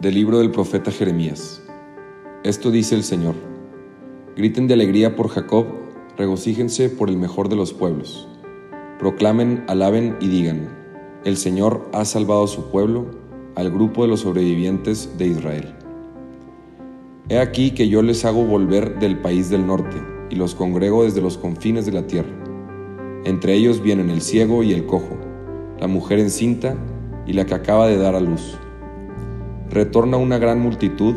Del libro del profeta Jeremías. Esto dice el Señor. Griten de alegría por Jacob, regocíjense por el mejor de los pueblos. Proclamen, alaben y digan, el Señor ha salvado a su pueblo, al grupo de los sobrevivientes de Israel. He aquí que yo les hago volver del país del norte, y los congrego desde los confines de la tierra. Entre ellos vienen el ciego y el cojo, la mujer encinta y la que acaba de dar a luz. Retorna una gran multitud,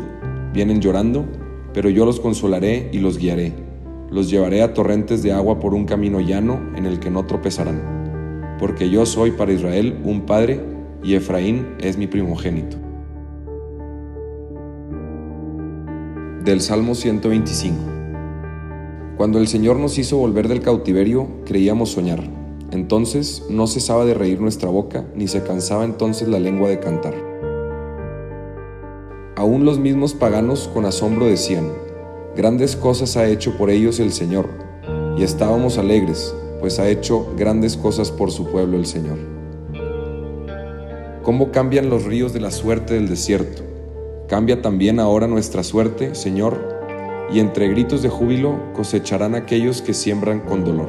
vienen llorando, pero yo los consolaré y los guiaré. Los llevaré a torrentes de agua por un camino llano en el que no tropezarán. Porque yo soy para Israel un padre y Efraín es mi primogénito. Del Salmo 125. Cuando el Señor nos hizo volver del cautiverio, creíamos soñar. Entonces no cesaba de reír nuestra boca, ni se cansaba entonces la lengua de cantar. Aún los mismos paganos con asombro decían, grandes cosas ha hecho por ellos el Señor, y estábamos alegres, pues ha hecho grandes cosas por su pueblo el Señor. ¿Cómo cambian los ríos de la suerte del desierto? Cambia también ahora nuestra suerte, Señor, y entre gritos de júbilo cosecharán aquellos que siembran con dolor.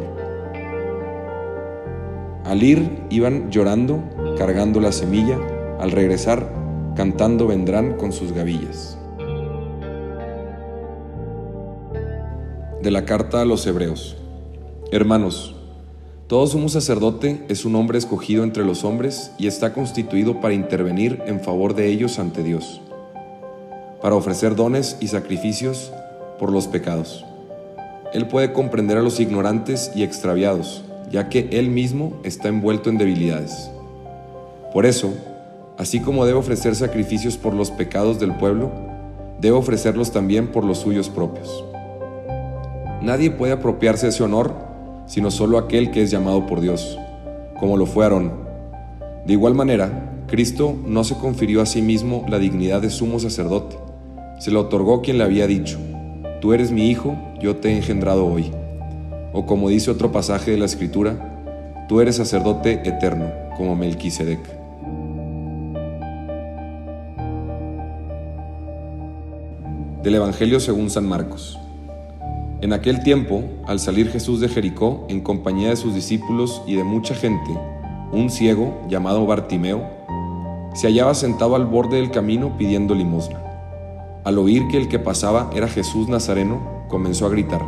Al ir iban llorando, cargando la semilla, al regresar, cantando vendrán con sus gavillas. De la carta a los Hebreos. Hermanos, todo sumo sacerdote es un hombre escogido entre los hombres y está constituido para intervenir en favor de ellos ante Dios, para ofrecer dones y sacrificios por los pecados. Él puede comprender a los ignorantes y extraviados ya que Él mismo está envuelto en debilidades. Por eso, así como debe ofrecer sacrificios por los pecados del pueblo, debe ofrecerlos también por los suyos propios. Nadie puede apropiarse ese honor sino solo aquel que es llamado por Dios, como lo fue Aarón. De igual manera, Cristo no se confirió a sí mismo la dignidad de sumo sacerdote, se lo otorgó quien le había dicho, Tú eres mi hijo, yo te he engendrado hoy. O como dice otro pasaje de la Escritura, tú eres sacerdote eterno, como Melquisedec. Del Evangelio según San Marcos. En aquel tiempo, al salir Jesús de Jericó en compañía de sus discípulos y de mucha gente, un ciego llamado Bartimeo se hallaba sentado al borde del camino pidiendo limosna. Al oír que el que pasaba era Jesús Nazareno, comenzó a gritar,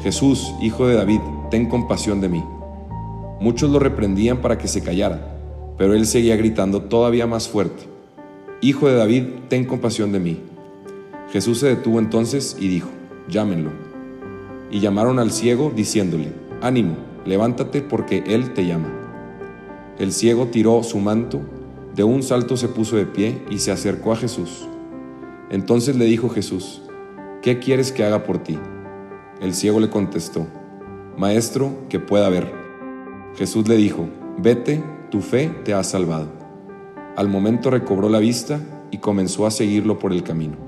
Jesús, hijo de David, ten compasión de mí. Muchos lo reprendían para que se callara, pero él seguía gritando todavía más fuerte, Hijo de David, ten compasión de mí. Jesús se detuvo entonces y dijo, llámenlo. Y llamaron al ciego diciéndole, ánimo, levántate porque él te llama. El ciego tiró su manto, de un salto se puso de pie y se acercó a Jesús. Entonces le dijo Jesús, ¿qué quieres que haga por ti? El ciego le contestó, Maestro, que pueda ver. Jesús le dijo, Vete, tu fe te ha salvado. Al momento recobró la vista y comenzó a seguirlo por el camino.